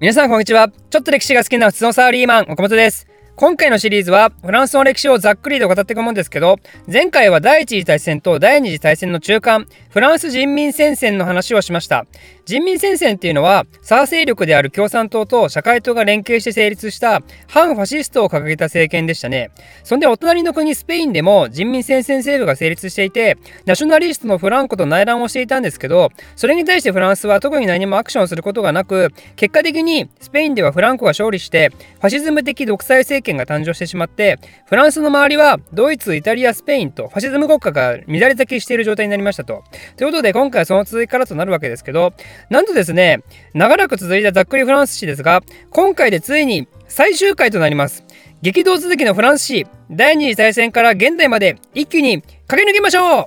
皆さんこんにちは。ちょっと歴史が好きな普通のサーリーマン、岡本です。今回のシリーズはフランスの歴史をざっくりと語っていくもんですけど前回は第一次大戦と第二次大戦の中間フランス人民戦線の話をしました人民戦線っていうのは左勢力である共産党と社会党が連携して成立した反ファシストを掲げた政権でしたねそんでお隣の国スペインでも人民戦線政府が成立していてナショナリストのフランコと内乱をしていたんですけどそれに対してフランスは特に何もアクションすることがなく結果的にスペインではフランコが勝利してファシズム的独裁政権が誕生してしまってフランスの周りはドイツイタリアスペインとファシズム国家が乱れ咲きしている状態になりましたと。ということで今回はその続きからとなるわけですけどなんとですね長らく続いたざっくりフランス史ですが今回でついに最終回となります。激動続きのフランス史第二次大戦から現代まで一気に駆け抜けましょう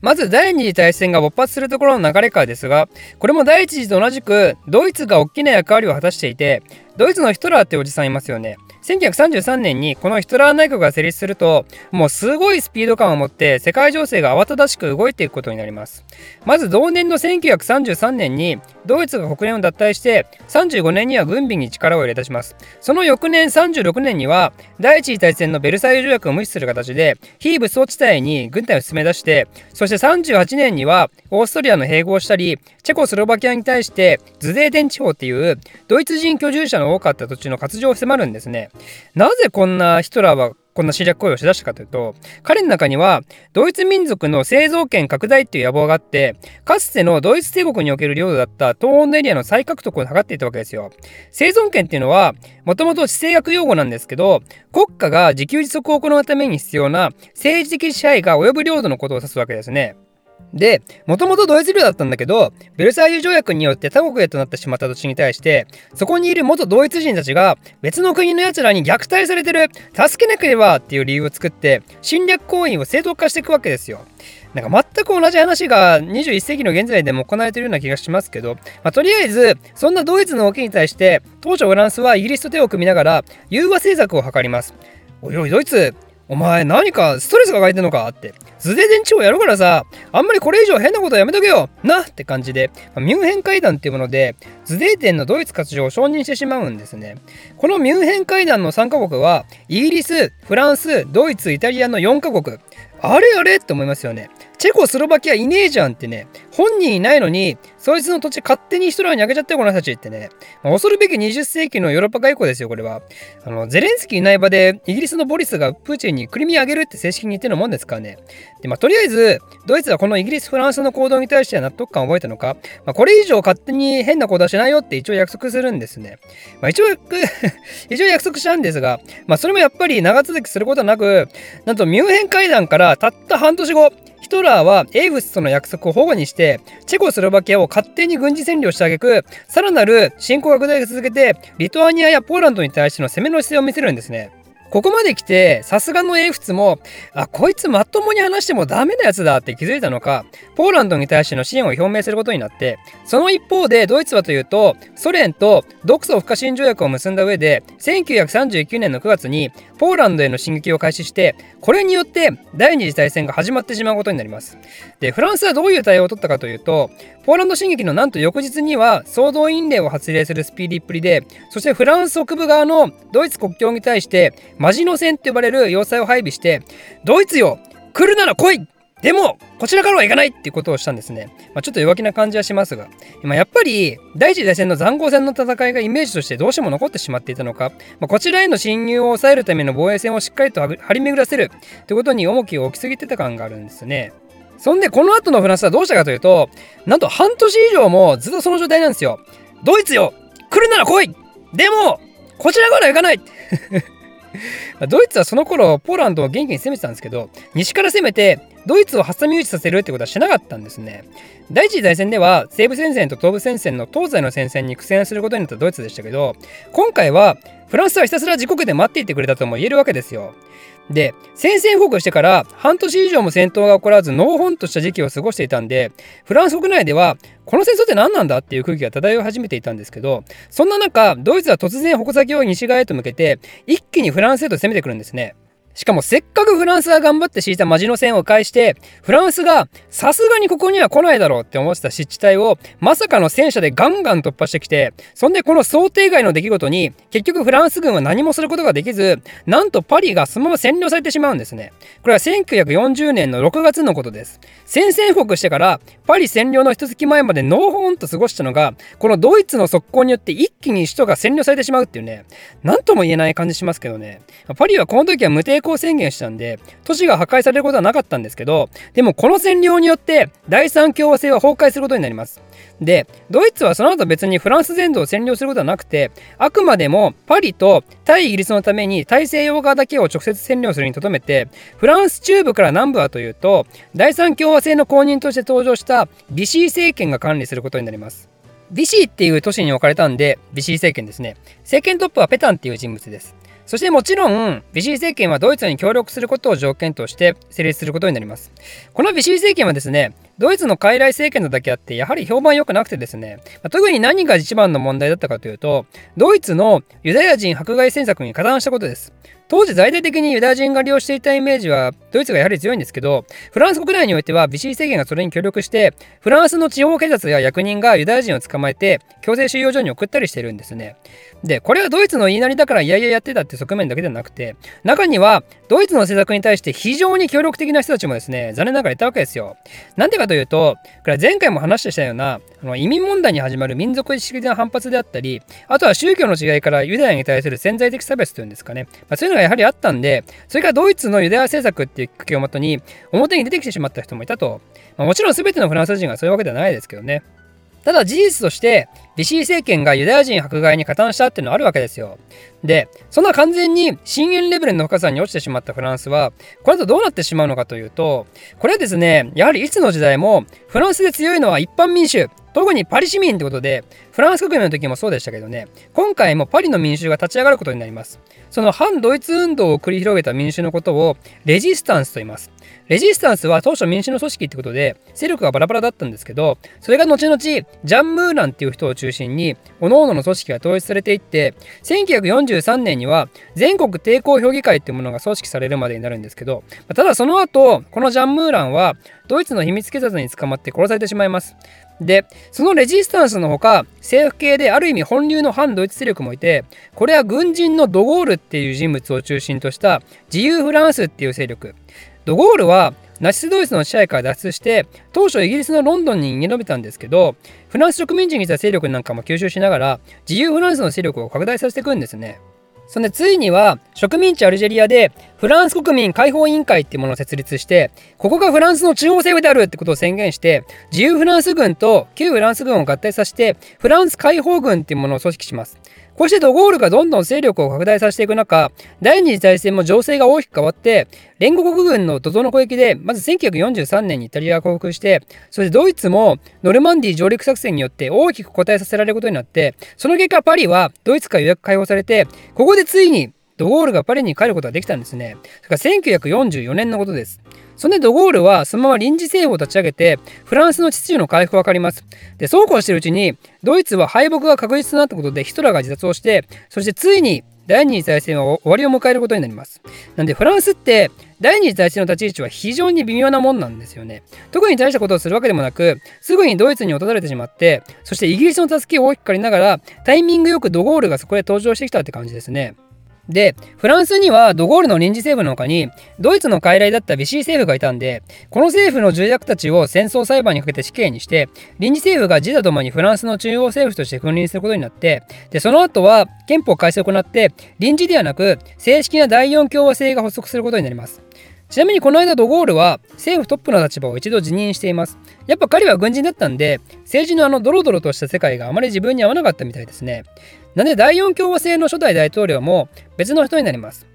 まず第二次大戦が勃発するところの流れからですがこれも第一次と同じくドイツが大きな役割を果たしていてドイツのヒトラーっておじさんいますよね1933年にこのヒトラー内閣が成立するともうすごいスピード感を持って世界情勢が慌ただしく動いていくことになります。まず同年の1933年にドイツが国連を脱退して35年には軍備に力を入れ出します。その翌年36年には第一次大戦のベルサイユ条約を無視する形で非武装地帯に軍隊を進め出してそして38年にはオーストリアの併合をしたりチェコスロバキアに対してズデーテン地方っていうドイツ人居住者の多かった土地の活用を迫るんですね。なぜこんなヒトラーはこんな侵略行為をしだしたかというと彼の中にはドイツ民族の製造権拡大っていう野望があってかつてのドイツ帝国における領土だった東欧のエリアの再獲得を図っていたわけですよ。生存権っていうのはもともと地政学用語なんですけど国家が自給自足を行うために必要な政治的支配が及ぶ領土のことを指すわけですね。で、もともとドイツ領だったんだけど、ベルサイユ条約によって他国へとなってしまった土地に対して、そこにいる元ドイツ人たちが別の国の奴らに虐待されてる、助けなければっていう理由を作って、侵略行為を正当化していくわけですよ。なんか全く同じ話が21世紀の現在でも行われているような気がしますけど、まあ、とりあえずそんなドイツの動きに対して当初フランスはイギリスと手を組みながら融和政策を図ります。おいおいドイツお前何かストレス抱えてんのかって。図で電池をやるからさあんまりこれ以上変なことはやめとけよ。なって感じで、まあ、ミュンヘン会談っていうものでズデーテンのドイツ活動を承認してしまうんですね。このミュンヘン会談の3カ国はイギリスフランスドイツイタリアの4カ国。あれあれって思いますよね。チェコスロバキアいねえじゃんってね。本人いないのにそいつの土地勝手にヒトラーにあげちゃったよこの人たちってね、まあ、恐るべき20世紀のヨーロッパ外交ですよこれは。あのゼレンスキーいない場でイギリスのボリスがプーチンにクリミアあげるって正式に言ってるもんですからね。で、まあ、とりあえずドイツはこのイギリスフランスの行動に対しては納得感を覚えたのか、まあ、これ以上勝手に変な行動はしないよって一応約束するんですね、まあ、一応 一応約束したんですが、まあ、それもやっぱり長続きすることはなくなんとミュンヘン会談からたった半年後ヒトラーはエイフスとの約束を保護にしてチェコスロバキアを勝手に軍事占領してあげくさらなる侵攻拡大が続けてリトアニアやポーランドに対しての攻めの姿勢を見せるんですね。ここまで来て、さすがの英仏も、あ、こいつまともに話してもダメなやつだって気づいたのか、ポーランドに対しての支援を表明することになって、その一方でドイツはというと、ソ連と独ソ不可侵条約を結んだ上で、1939年の9月にポーランドへの進撃を開始して、これによって第二次大戦が始まってしまうことになります。で、フランスはどういう対応を取ったかというと、ポーランド進撃のなんと翌日には総動員令を発令するスピーディーっぷりで、そしてフランス北部側のドイツ国境に対してマジノ戦って呼ばれる要塞を配備して、ドイツよ来るなら来いでも、こちらからは行かないっていうことをしたんですね。まあ、ちょっと弱気な感じはしますが、まあ、やっぱり、第一次大戦の塹壕戦の戦いがイメージとしてどうしても残ってしまっていたのか、まあ、こちらへの侵入を抑えるための防衛線をしっかりと張り巡らせるということに重きを置きすぎてた感があるんですね。そんで、この後のフランスはどうしたかというと、なんと半年以上もずっとその状態なんですよ。ドイツよ来るなら来いでも、こちらから行かないドイツはその頃ポーランドを元気に攻めてたんですけど西から攻めてドイツを挟み撃ちさせるってことはしなかったんですね。第一次大戦では西部戦線と東部戦線の東西の戦線に苦戦することになったドイツでしたけど今回はフランスはひたすら自国で待っていてくれたとも言えるわけですよ。で宣戦布告してから半年以上も戦闘が起こらずノーホンとした時期を過ごしていたんでフランス国内ではこの戦争って何なんだっていう空気が漂い始めていたんですけどそんな中ドイツは突然矛先を西側へと向けて一気にフランスへと攻めてくるんですね。しかもせっかくフランスが頑張って敷いたマジの線を返して、フランスがさすがにここには来ないだろうって思ってた湿地帯をまさかの戦車でガンガン突破してきて、そんでこの想定外の出来事に結局フランス軍は何もすることができず、なんとパリがそのまま占領されてしまうんですね。これは1940年の6月のことです。宣戦布告してからパリ占領の一月前までノーホーンと過ごしたのが、このドイツの速攻によって一気に首都が占領されてしまうっていうね、なんとも言えない感じしますけどね。パリはこの時は無抵抗宣言したんで、都市が破壊されることはなかったんですけど、でもこの占領によって第三共和制は崩壊することになります。で、ドイツはその後別にフランス全土を占領することはなくて、あくまでもパリと対イギリスのために大西洋側だけを直接占領するにとどめて、フランス中部から南部はというと、第三共和制の公認として登場したビシー政権が管理することになります。ビシーっていう都市に置かれたんで、ビシー政権ですね。政権トップはペタンっていう人物です。そしてもちろん、ビシー政権はドイツに協力することを条件として成立することになります。このビシー政権はですね、ドイツの傀儡政権なだけあって、やはり評判良くなくてですね、ま特に何が一番の問題だったかというと、ドイツのユダヤ人迫害政策に加担したことです。当時大々的にユダヤ人が利用していたイメージはドイツがやはり強いんですけど、フランス国内においてはビシー政権がそれに協力して、フランスの地方警察や役人がユダヤ人を捕まえて強制収容所に送ったりしてるんですね。で、これはドイツの言いなりだからいやいややってたって側面だけではなくて、中にはドイツの政策に対して非常に協力的な人たちもですね、残念ながらいたわけですよ。なんでかというと、これは前回も話したような、あの移民問題に始まる民族意識的な反発であったり、あとは宗教の違いからユダヤに対する潜在的差別というんですかね。まあ、そういうのがやはりあったんで、それからドイツのユダヤ政策っていうきっかけをもとに、表に出てきてしまった人もいたと。まあ、もちろん全てのフランス人がそういうわけではないですけどね。ただ事実として、ビシー政権がユダヤ人迫害に加担したっていうのはあるわけですよ。で、そんな完全に深淵レベルの深さに落ちてしまったフランスは、これとどうなってしまうのかというと、これはですね、やはりいつの時代も、フランスで強いのは一般民主、特にパリ市民ってことで、フランス革命の時もそうでしたけどね、今回もパリの民衆が立ち上がることになります。その反ドイツ運動を繰り広げた民衆のことをレジスタンスと言います。レジスタンスは当初民主の組織ってことで、勢力がバラバラだったんですけど、それが後々、ジャン・ムーランっていう人を中心に、各々の組織が統一されていって、1943年には全国抵抗評議会っていうものが組織されるまでになるんですけど、ただその後、このジャン・ムーランは、ドイツの秘密警察に捕まって殺されてしまいます。で、そのレジスタンスのほか、政府系である意味本流の反ドイツ勢力もいて、これは軍人のドゴールっていう人物を中心とした自由フランスっていう勢力。ドゴールはナチスドイツの支配から脱出して当初イギリスのロンドンに逃げ延びたんですけどフランス植民地にいた勢力なんかも吸収しながら自由フランスの勢力を拡大させていくんですね。そんでついには植民地アルジェリアでフランス国民解放委員会っていうものを設立してここがフランスの中央政府であるってことを宣言して自由フランス軍と旧フランス軍を合体させてフランス解放軍っていうものを組織します。こうしてドゴールがどんどん勢力を拡大させていく中、第二次大戦も情勢が大きく変わって、連合国軍の土蔵の攻撃で、まず1943年にイタリアが降伏して、そしてドイツもノルマンディー上陸作戦によって大きく応えさせられることになって、その結果パリはドイツから予約解放されて、ここでついにドゴールがパリに帰ることができたんですね。それから1944年のことです。そんでドゴールはそのまま臨時政府を立ち上げて、フランスの秩序の回復がかります。で、そうこうしてるうちに、ドイツは敗北が確実となったことでヒトラーが自殺をして、そしてついに第二次大戦は終わりを迎えることになります。なんでフランスって第二次大戦の立ち位置は非常に微妙なもんなんですよね。特に大したことをするわけでもなく、すぐにドイツに落とされてしまって、そしてイギリスの助けを大きく借りながら、タイミングよくドゴールがそこで登場してきたって感じですね。で、フランスにはドゴールの臨時政府の他に、ドイツの傀儡だったビシー政府がいたんで、この政府の重役たちを戦争裁判にかけて死刑にして、臨時政府が自他ともにフランスの中央政府として君臨することになって、で、その後は憲法改正を行って、臨時ではなく、正式な第4共和制が発足することになります。ちなみにこの間ドゴールは政府トップの立場を一度辞任しています。やっぱ彼は軍人だったんで、政治のあのドロドロとした世界があまり自分に合わなかったみたいですね。なんで第四共和制の初代大統領も別の人になります。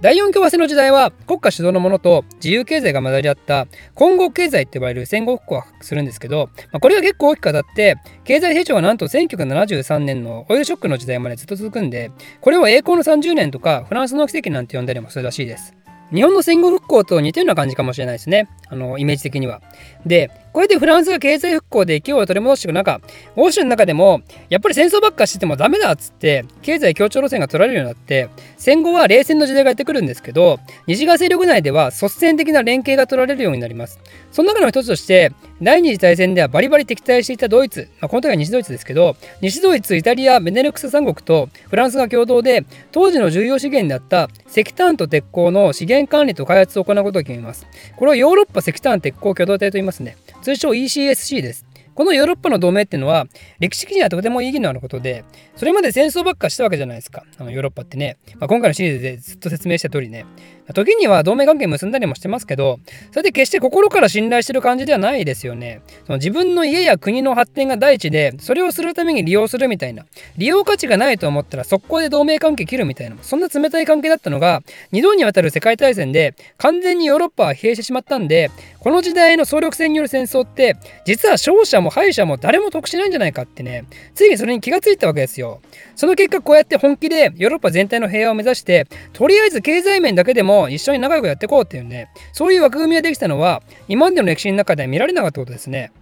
第四共和制の時代は国家主導のものと自由経済が混ざり合った混合経済って呼ばれる戦後復興をするんですけど、まあ、これが結構大きく当たって経済成長はなんと1973年のオイルショックの時代までずっと続くんでこれを栄光の30年とかフランスの奇跡なんて呼んだりもするらしいです。日本の戦後復興と似てるような感じかもしれないですね。あの、イメージ的には。で、こうやってフランスが経済復興で勢いを取り戻していく中、欧州の中でも、やっぱり戦争ばっかしててもダメだっつって、経済協調路線が取られるようになって、戦後は冷戦の時代がやってくるんですけど、西側勢力内では率先的な連携が取られるようになります。その中の一つとして、第二次大戦ではバリバリ敵対していたドイツ、まあ、この時は西ドイツですけど、西ドイツ、イタリア、ベネルクス三国とフランスが共同で、当時の重要資源であった石炭と鉄鋼の資源管理と開発を行うことを決めます。これをヨーロッパ石炭鉄鋼共同体と言いますね。通称 ECSC です。このヨーロッパの同盟っていうのは歴史的にはとても意義のあることでそれまで戦争ばっかしたわけじゃないですか。あのヨーロッパってね、まあ、今回のシリーズでずっと説明した通りね。時には同盟関係結んだりもしてますけどそれで決して心から信頼してる感じではないですよね。その自分の家や国の発展が第一でそれをするために利用するみたいな利用価値がないと思ったら速攻で同盟関係切るみたいなそんな冷たい関係だったのが2度にわたる世界大戦で完全にヨーロッパは疲弊してしまったんでこの時代の総力戦による戦争って実は勝者もも敗者も誰も得しないんじゃないかってね。ついにそれに気がついたわけですよ。その結果こうやって本気でヨーロッパ全体の平和を目指してとりあえず経済面だけでも一緒に仲良くやっていこうっていうね。そういう枠組みができたのは今までの歴史の中では見られなかったことですね。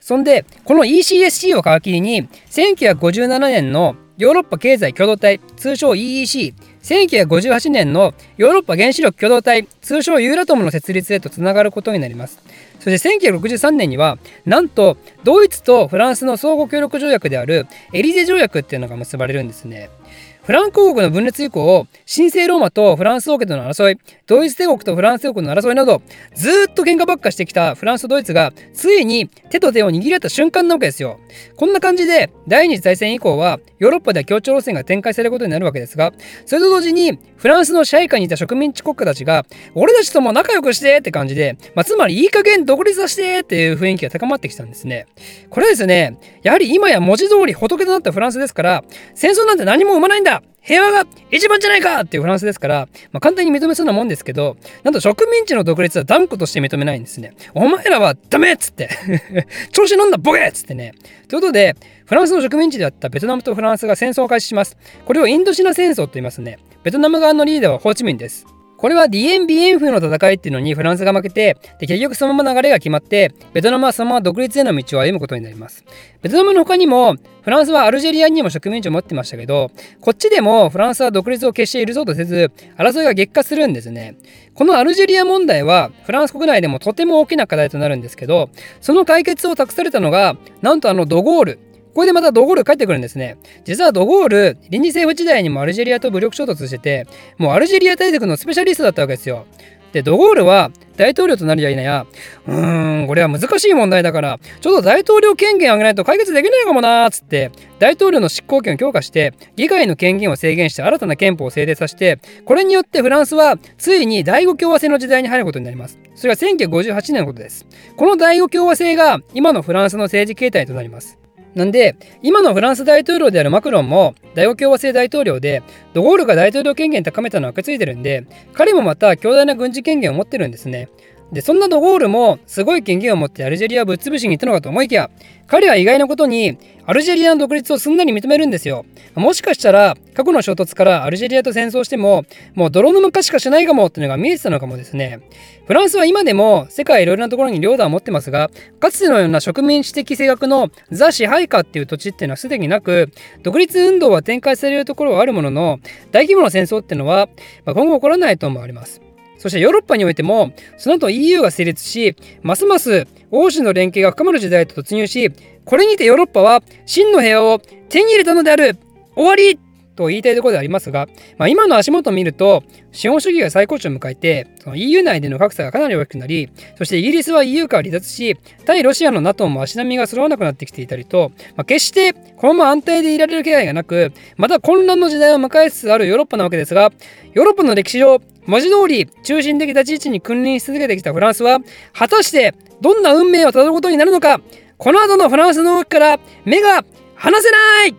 そんでこの ECSC を皮切りに1957年のヨーロッパ経済共同体通称 EEC 1958年のヨーロッパ原子力共同体通称ユーラトムの設立へとつながることになります。そして1963年にはなんとドイツとフランスの相互協力条約であるエリゼ条約っていうのが結ばれるんですね。フランク王国の分裂以降、神聖ローマとフランス王家との争い、ドイツ帝国とフランス帝国の争いなど、ずっと喧嘩ばっかしてきたフランスとドイツが、ついに手と手を握り合った瞬間なわけですよ。こんな感じで、第二次大戦以降は、ヨーロッパでは協調路線が展開されることになるわけですが、それと同時に、フランスの支配下にいた植民地国家たちが、俺たちとも仲良くしてって感じで、まあ、つまりいい加減独立させてっていう雰囲気が高まってきたんですね。これですね、やはり今や文字通り仏となったフランスですから、戦争なんて何も生まないんだ平和が一番じゃないかっていうフランスですから、まあ、簡単に認めそうなもんですけど、なんと植民地の独立は断固として認めないんですね。お前らはダメっつって 調子乗んだボケっつってね。ということで、フランスの植民地であったベトナムとフランスが戦争を開始します。これをインドシナ戦争と言いますね。ベトナム側のリーダーはホーチミンです。これはディエンビエンフの戦いっていうのにフランスが負けて、で結局そのまま流れが決まって、ベトナムはそのまま独立への道を歩むことになります。ベトナムの他にも、フランスはアルジェリアにも植民地を持ってましたけど、こっちでもフランスは独立を決して許そうとせず、争いが激化するんですね。このアルジェリア問題は、フランス国内でもとても大きな課題となるんですけど、その解決を託されたのが、なんとあのドゴール、これでまたドゴール帰ってくるんですね。実はドゴール、臨時政府時代にもアルジェリアと武力衝突してて、もうアルジェリア大陸のスペシャリストだったわけですよ。で、ドゴールは大統領となるや否や、うーん、これは難しい問題だから、ちょっと大統領権限を上げないと解決できないかもなーつって、大統領の執行権を強化して、議会の権限を制限して新たな憲法を制定させて、これによってフランスはついに第五共和制の時代に入ることになります。それが1958年のことです。この第五共和制が今のフランスの政治形態となります。なんで、今のフランス大統領であるマクロンも大王共和制大統領で、ドゴールが大統領権限高めたのは受け継いでるんで、彼もまた強大な軍事権限を持ってるんですね。で、そんなドゴールもすごい権限を持ってアルジェリアをぶっ潰しに行ったのかと思いきや、彼は意外なことにアルジェリアの独立をすんなり認めるんですよ。もしかしたら過去の衝突からアルジェリアと戦争しても、もう泥沼化しかしないかもっていうのが見えてたのかもですね。フランスは今でも世界いろいろなところに領土は持ってますが、かつてのような植民地的性格のザ支配下っていう土地っていうのはすでになく、独立運動は展開されるところはあるものの、大規模な戦争っていうのは今後起こらないと思われます。そしてヨーロッパにおいても、その後 EU が成立し、ますます欧州の連携が深まる時代と突入し、これにてヨーロッパは真の平和を手に入れたのである。終わりと言いたいところでありますが、まあ、今の足元を見ると、資本主義が最高潮を迎えて、EU 内での格差がかなり大きくなり、そしてイギリスは EU から離脱し、対ロシアの NATO も足並みが揃わなくなってきていたりと、まあ、決してこのまま安定でいられる気配がなく、また混乱の時代を迎えつつあるヨーロッパなわけですが、ヨーロッパの歴史上、文字通り中心的立ち位置に君臨し続けてきたフランスは果たしてどんな運命をたどることになるのかこの後のフランスの動きから目が離せない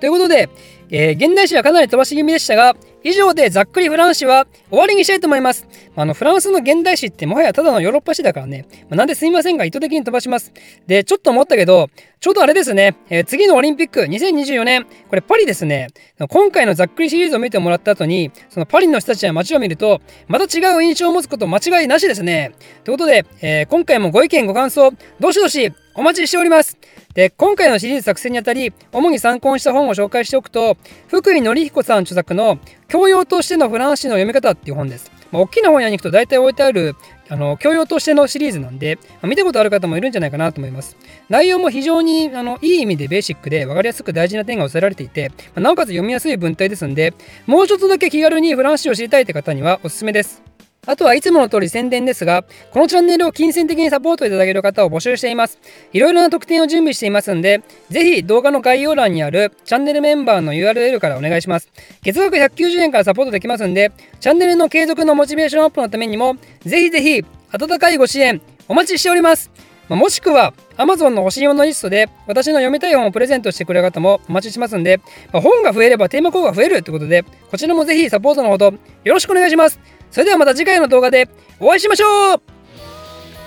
ということでえー、現代史はかなり飛ばし気味でしたが、以上でざっくりフランス史は終わりにしたいと思います。あのフランスの現代史ってもはやただのヨーロッパ史だからね。まあ、なんですみませんが意図的に飛ばします。で、ちょっと思ったけど、ちょうどあれですね、えー、次のオリンピック2024年、これパリですね。今回のざっくりシリーズを見てもらった後に、そのパリの人たちや街を見ると、また違う印象を持つこと間違いなしですね。ということで、えー、今回もご意見ご感想、どしどしお待ちしております。で、今回のシリーズ作成にあたり、主に参考にした本を紹介しておくと、福井紀彦さん著作の教養としてのフランス史の読み方っていう本です。まあ、大きな本屋に行くと大体置いてあるあの教養としてのシリーズなんで、まあ、見たことある方もいるんじゃないかなと思います。内容も非常にあのいい意味でベーシックで分かりやすく大事な点が抑えられていて、まあ、なおかつ読みやすい文体ですんで、もうちょっとだけ気軽にフランス史を知りたいって方にはおすすめです。あとはいつもの通り宣伝ですが、このチャンネルを金銭的にサポートいただける方を募集しています。いろいろな特典を準備していますんで、ぜひ動画の概要欄にあるチャンネルメンバーの URL からお願いします。月額190円からサポートできますんで、チャンネルの継続のモチベーションアップのためにも、ぜひぜひ温かいご支援お待ちしております。まもしくは Amazon の欲しいものリストで私の読みたい本をプレゼントしてくれる方もお待ちしますんで、ま本が増えればテーマ項が増えるってことで、こちらもぜひサポートのほどよろしくお願いします。それではまた次回の動画でお会いしましょう。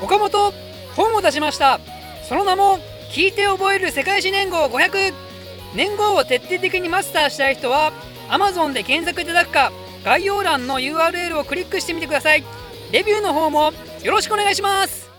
岡本本を出しました。その名も聞いて覚える世界史年号500年号を徹底的にマスターしたい人は Amazon で検索いただくか概要欄の URL をクリックしてみてください。レビューの方もよろしくお願いします。